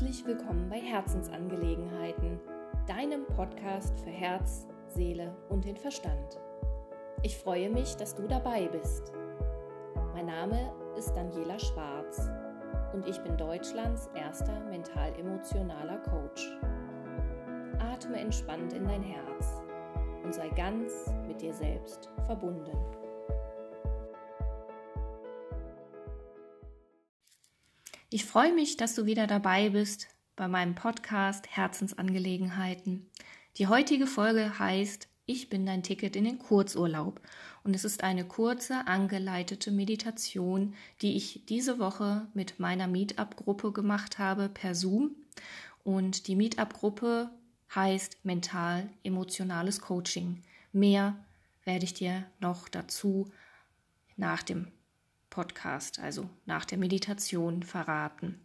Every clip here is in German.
Herzlich willkommen bei Herzensangelegenheiten, deinem Podcast für Herz, Seele und den Verstand. Ich freue mich, dass du dabei bist. Mein Name ist Daniela Schwarz und ich bin Deutschlands erster mental-emotionaler Coach. Atme entspannt in dein Herz und sei ganz mit dir selbst verbunden. Ich freue mich, dass du wieder dabei bist bei meinem Podcast Herzensangelegenheiten. Die heutige Folge heißt Ich bin dein Ticket in den Kurzurlaub und es ist eine kurze angeleitete Meditation, die ich diese Woche mit meiner Meetup-Gruppe gemacht habe per Zoom und die Meetup-Gruppe heißt mental-emotionales Coaching. Mehr werde ich dir noch dazu nach dem Podcast, also nach der Meditation verraten.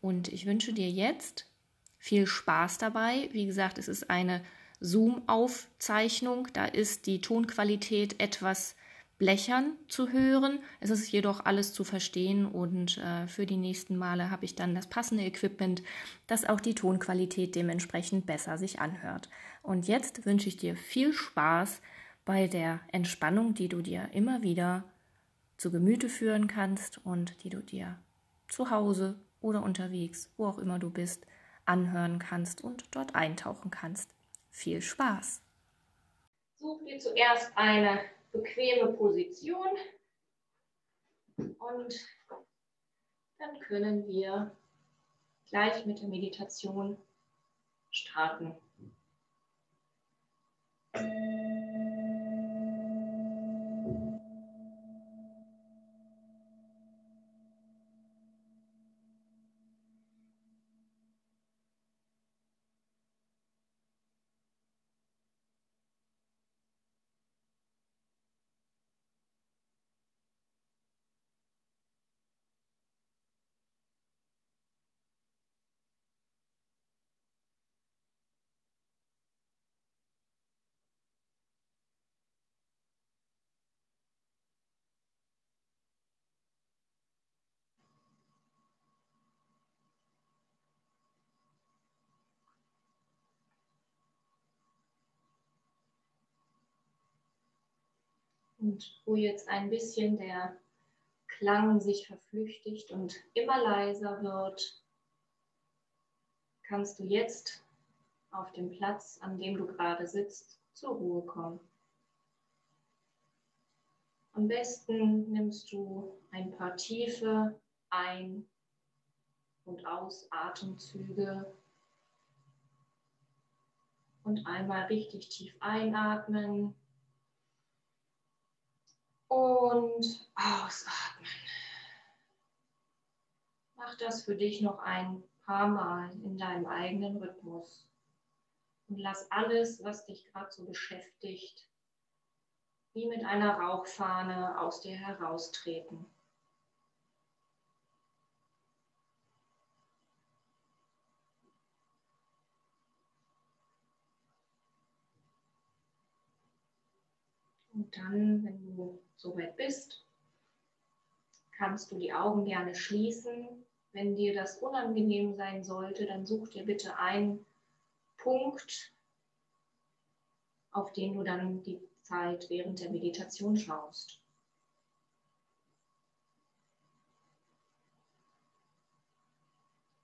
Und ich wünsche dir jetzt viel Spaß dabei. Wie gesagt, es ist eine Zoom-Aufzeichnung. Da ist die Tonqualität etwas blechern zu hören. Es ist jedoch alles zu verstehen und äh, für die nächsten Male habe ich dann das passende Equipment, dass auch die Tonqualität dementsprechend besser sich anhört. Und jetzt wünsche ich dir viel Spaß bei der Entspannung, die du dir immer wieder zu Gemüte führen kannst und die du dir zu Hause oder unterwegs, wo auch immer du bist, anhören kannst und dort eintauchen kannst. Viel Spaß! Such dir zuerst eine bequeme Position und dann können wir gleich mit der Meditation starten. Und wo jetzt ein bisschen der Klang sich verflüchtigt und immer leiser wird, kannst du jetzt auf dem Platz, an dem du gerade sitzt, zur Ruhe kommen. Am besten nimmst du ein paar tiefe Ein- und Ausatemzüge und einmal richtig tief einatmen und ausatmen. Mach das für dich noch ein paar Mal in deinem eigenen Rhythmus. Und lass alles, was dich gerade so beschäftigt, wie mit einer Rauchfahne aus dir heraustreten. Und dann, wenn du soweit bist, kannst du die Augen gerne schließen. Wenn dir das unangenehm sein sollte, dann such dir bitte einen Punkt, auf den du dann die Zeit während der Meditation schaust.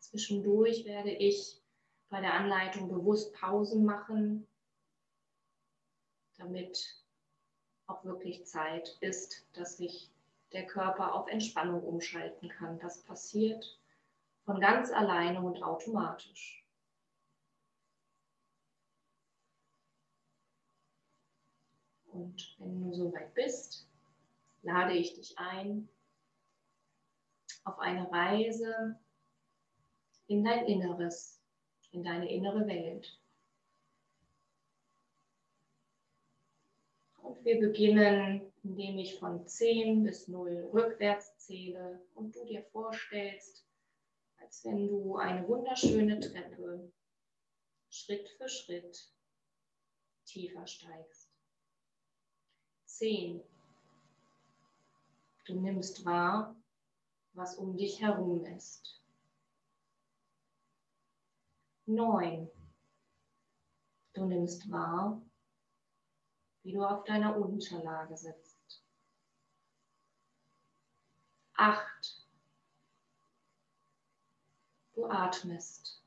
Zwischendurch werde ich bei der Anleitung bewusst Pausen machen, damit auch wirklich Zeit ist, dass sich der Körper auf Entspannung umschalten kann. Das passiert von ganz alleine und automatisch. Und wenn du soweit bist, lade ich dich ein auf eine Reise in dein Inneres, in deine innere Welt. Und wir beginnen, indem ich von 10 bis 0 rückwärts zähle und du dir vorstellst, als wenn du eine wunderschöne Treppe Schritt für Schritt tiefer steigst. 10. Du nimmst wahr, was um dich herum ist. Neun. Du nimmst wahr, wie du auf deiner Unterlage sitzt. Acht. Du atmest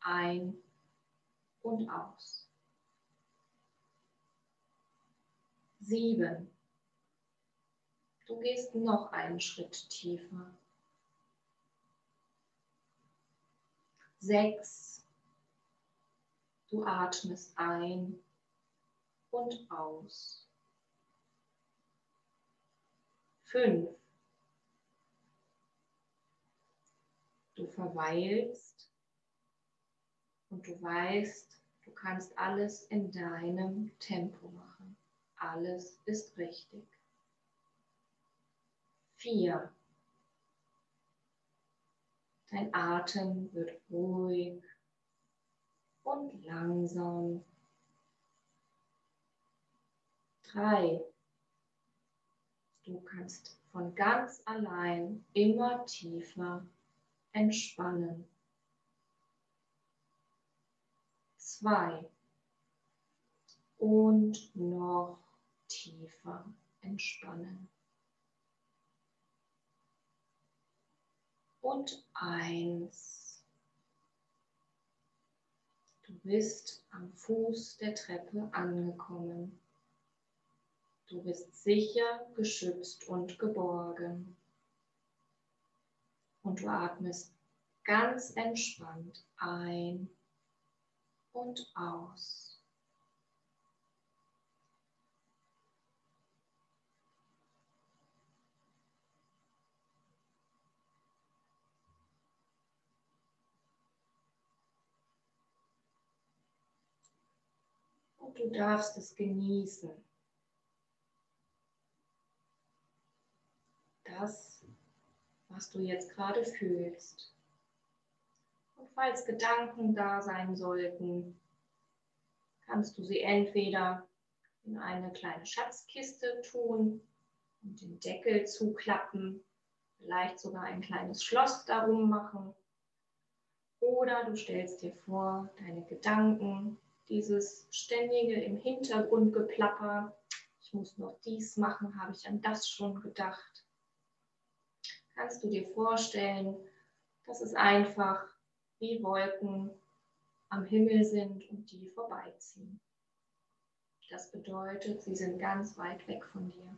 ein und aus. Sieben. Du gehst noch einen Schritt tiefer. Sechs. Du atmest ein und aus. Fünf. Du verweilst und du weißt, du kannst alles in deinem Tempo machen. Alles ist richtig. Vier. Dein Atem wird ruhig und langsam. Drei. Du kannst von ganz allein immer tiefer entspannen. Zwei. Und noch tiefer entspannen. und eins. Du bist am Fuß der Treppe angekommen. Du bist sicher, geschützt und geborgen. Und du atmest ganz entspannt ein und aus. und du darfst es genießen. Das, was du jetzt gerade fühlst. Und falls Gedanken da sein sollten, kannst du sie entweder in eine kleine Schatzkiste tun und den Deckel zuklappen, vielleicht sogar ein kleines Schloss darum machen. Oder du stellst dir vor, deine Gedanken dieses ständige im Hintergrund geplapper, ich muss noch dies machen, habe ich an das schon gedacht. Kannst du dir vorstellen, dass es einfach wie Wolken am Himmel sind und die vorbeiziehen. Das bedeutet, sie sind ganz weit weg von dir.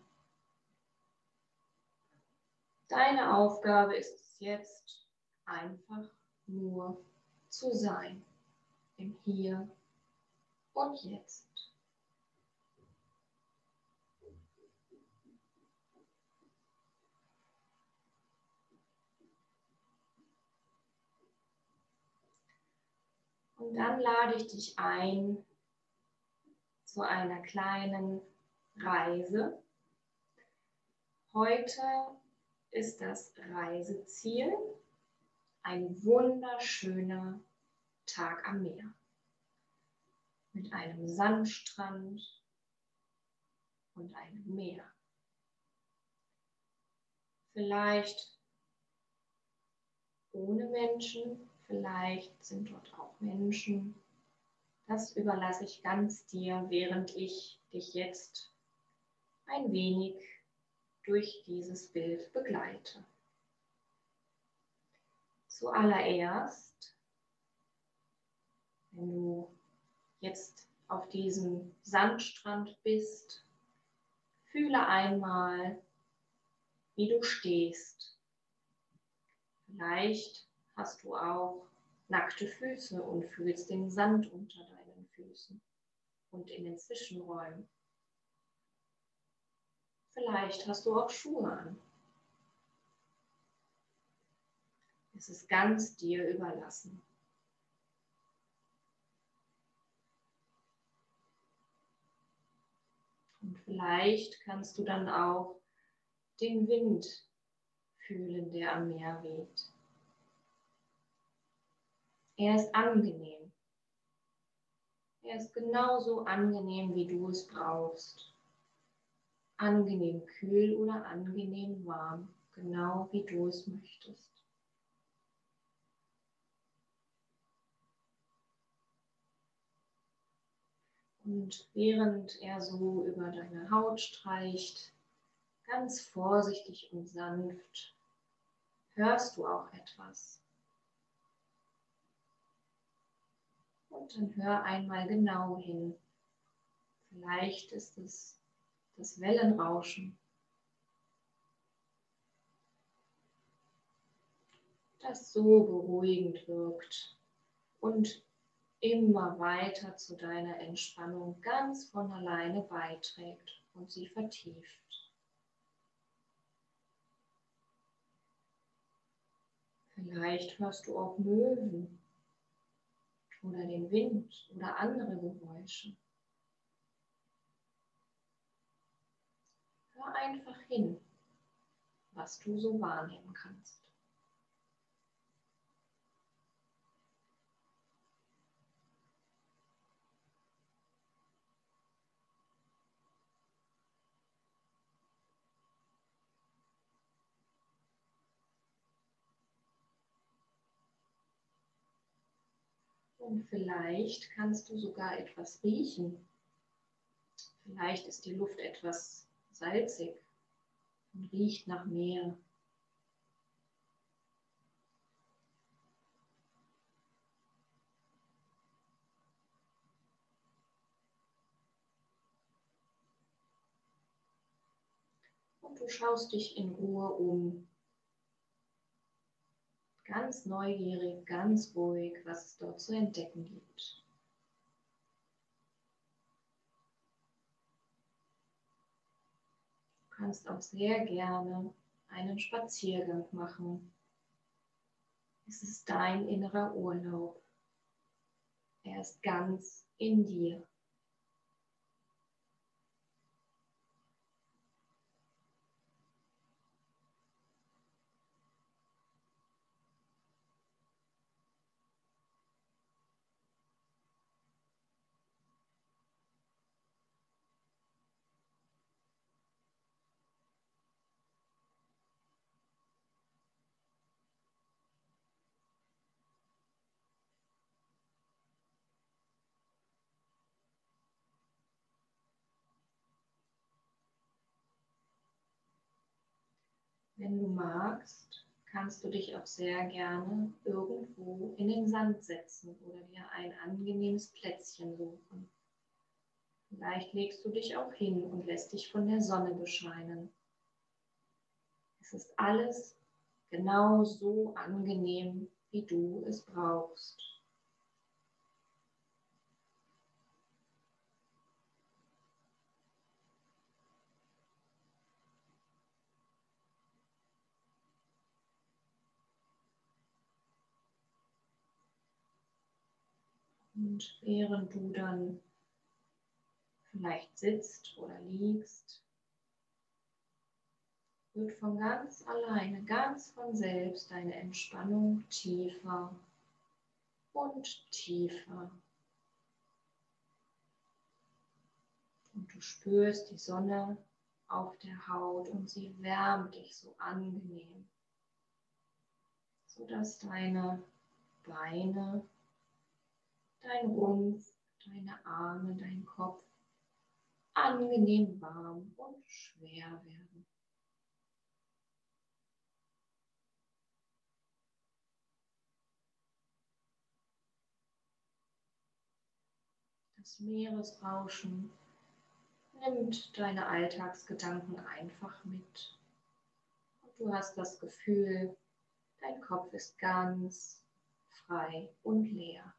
Deine Aufgabe ist es jetzt einfach nur zu sein im Hier und jetzt. Und dann lade ich dich ein zu einer kleinen Reise. Heute ist das Reiseziel ein wunderschöner Tag am Meer mit einem Sandstrand und einem Meer. Vielleicht ohne Menschen, vielleicht sind dort auch Menschen. Das überlasse ich ganz dir, während ich dich jetzt ein wenig durch dieses Bild begleite. Zuallererst, wenn du jetzt auf diesem Sandstrand bist, fühle einmal, wie du stehst. Vielleicht hast du auch nackte Füße und fühlst den Sand unter deinen Füßen und in den Zwischenräumen. Vielleicht hast du auch Schuhe an. Es ist ganz dir überlassen. Und vielleicht kannst du dann auch den Wind fühlen, der am Meer weht. Er ist angenehm. Er ist genauso angenehm, wie du es brauchst. Angenehm kühl oder angenehm warm, genau wie du es möchtest. Und während er so über deine Haut streicht, ganz vorsichtig und sanft, hörst du auch etwas. Und dann hör einmal genau hin. Vielleicht ist es das Wellenrauschen, das so beruhigend wirkt und immer weiter zu deiner Entspannung ganz von alleine beiträgt und sie vertieft. Vielleicht hörst du auch Möwen oder den Wind oder andere Geräusche. Hör einfach hin, was du so wahrnehmen kannst. Und vielleicht kannst du sogar etwas riechen. Vielleicht ist die Luft etwas salzig und riecht nach Meer. Und du schaust dich in Ruhe um ganz neugierig, ganz ruhig, was es dort zu entdecken gibt. Du kannst auch sehr gerne einen Spaziergang machen. Es ist dein innerer Urlaub. Er ist ganz in dir. Wenn du magst, kannst du dich auch sehr gerne irgendwo in den Sand setzen oder dir ein angenehmes Plätzchen suchen. Vielleicht legst du dich auch hin und lässt dich von der Sonne bescheinen. Es ist alles genau so angenehm, wie du es brauchst. Und während du dann vielleicht sitzt oder liegst, wird von ganz alleine, ganz von selbst deine Entspannung tiefer und tiefer. Und du spürst die Sonne auf der Haut und sie wärmt dich so angenehm, sodass deine Beine dein Rumpf, deine Arme, dein Kopf angenehm warm und schwer werden. Das Meeresrauschen nimmt deine Alltagsgedanken einfach mit. Und du hast das Gefühl, dein Kopf ist ganz frei und leer.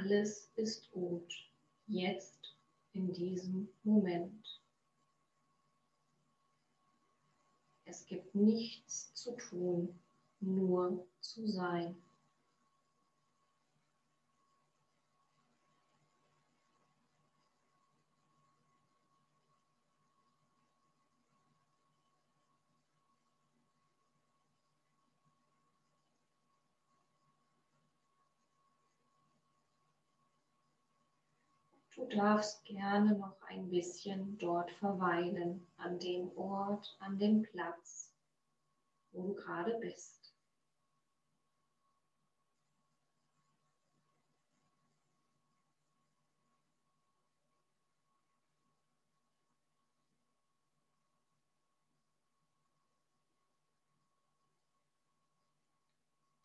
Alles ist gut, jetzt in diesem Moment. Es gibt nichts zu tun, nur zu sein. Du darfst gerne noch ein bisschen dort verweilen, an dem Ort, an dem Platz, wo du gerade bist.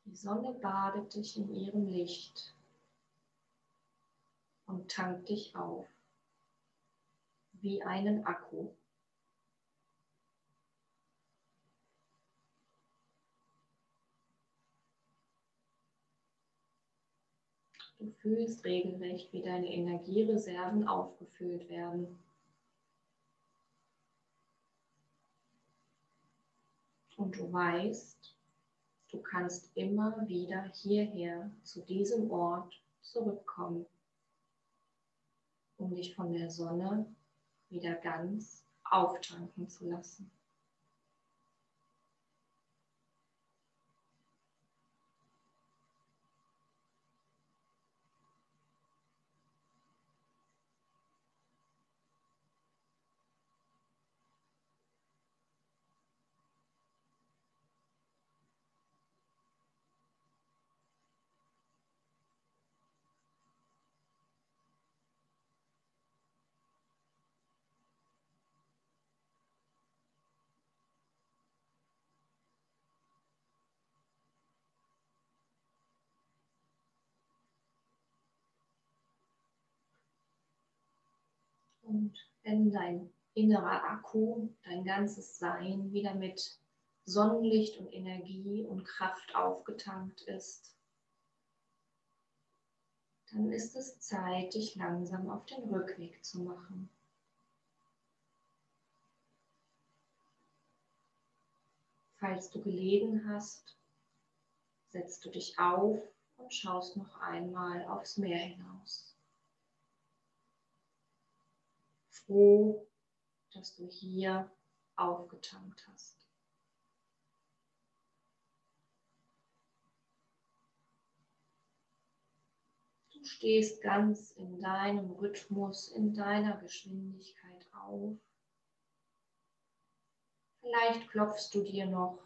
Die Sonne badet dich in ihrem Licht und tankt dich auf wie einen Akku. Du fühlst regelrecht, wie deine Energiereserven aufgefüllt werden. Und du weißt, Du kannst immer wieder hierher zu diesem Ort zurückkommen, um dich von der Sonne wieder ganz auftanken zu lassen. Und wenn dein innerer Akku, dein ganzes Sein wieder mit Sonnenlicht und Energie und Kraft aufgetankt ist, dann ist es Zeit, dich langsam auf den Rückweg zu machen. Falls du gelegen hast, setzt du dich auf und schaust noch einmal aufs Meer hinaus froh, dass du hier aufgetankt hast. Du stehst ganz in deinem Rhythmus, in deiner Geschwindigkeit auf. Vielleicht klopfst du dir noch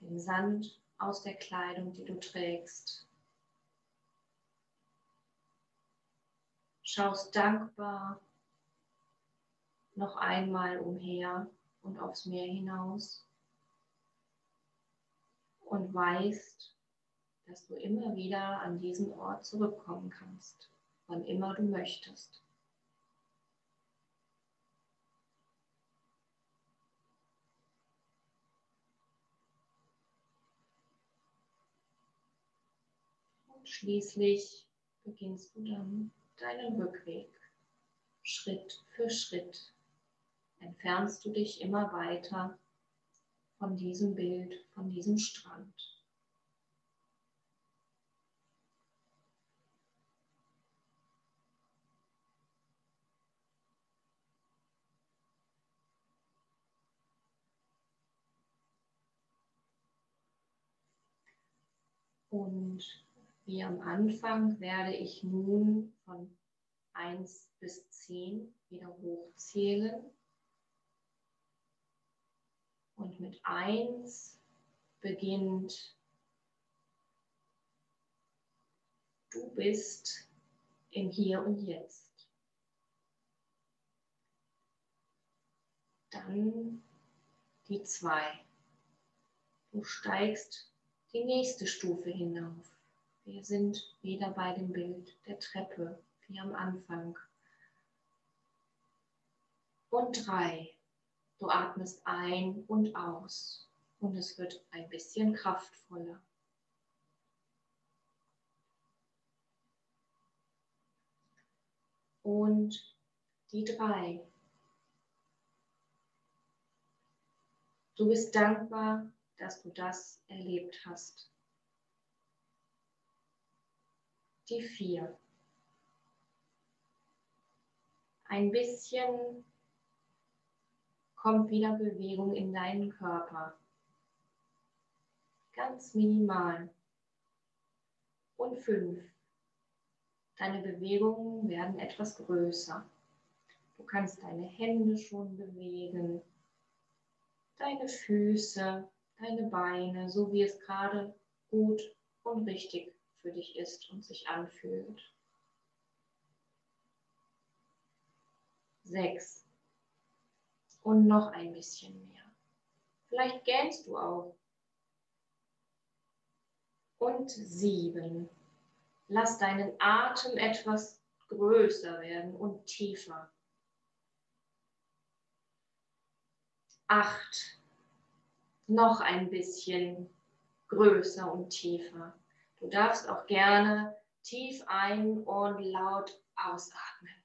den Sand aus der Kleidung, die du trägst. Schaust dankbar noch einmal umher und aufs Meer hinaus und weißt, dass du immer wieder an diesen Ort zurückkommen kannst, wann immer du möchtest. Und schließlich beginnst du dann deinen Rückweg Schritt für Schritt entfernst du dich immer weiter von diesem Bild, von diesem Strand. Und wie am Anfang werde ich nun von 1 bis 10 wieder hochzählen und mit 1 beginnt, du bist im Hier und Jetzt. Dann die 2. Du steigst die nächste Stufe hinauf. Wir sind wieder bei dem Bild der Treppe, wie am Anfang. Und 3. Du atmest ein und aus und es wird ein bisschen kraftvoller. Und die drei. Du bist dankbar, dass du das erlebt hast. Die vier. Ein bisschen kommt wieder Bewegung in deinen Körper. Ganz minimal. Und fünf. Deine Bewegungen werden etwas größer. Du kannst deine Hände schon bewegen, deine Füße, deine Beine, so wie es gerade gut und richtig für dich ist und sich anfühlt. Sechs. Und noch ein bisschen mehr. Vielleicht gähnst du auch. Und sieben. Lass deinen Atem etwas größer werden und tiefer. Acht. Noch ein bisschen größer und tiefer. Du darfst auch gerne tief ein und laut ausatmen.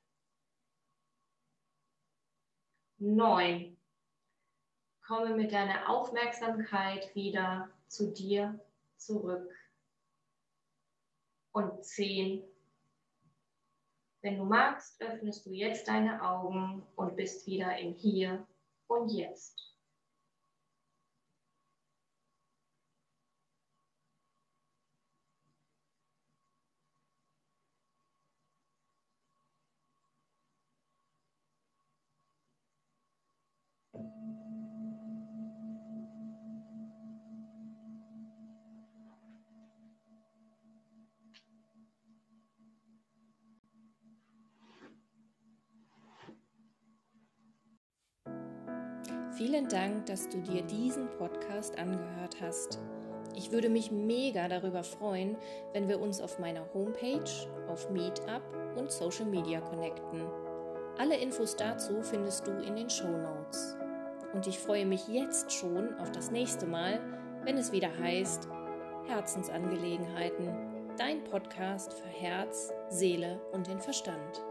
Neun. Komme mit deiner Aufmerksamkeit wieder zu dir zurück. Und zehn. Wenn du magst, öffnest du jetzt deine Augen und bist wieder im Hier und Jetzt. Vielen Dank, dass du dir diesen Podcast angehört hast. Ich würde mich mega darüber freuen, wenn wir uns auf meiner Homepage, auf Meetup und Social Media connecten. Alle Infos dazu findest du in den Show Notes. Und ich freue mich jetzt schon auf das nächste Mal, wenn es wieder heißt Herzensangelegenheiten, dein Podcast für Herz, Seele und den Verstand.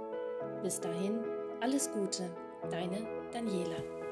Bis dahin, alles Gute, deine Daniela.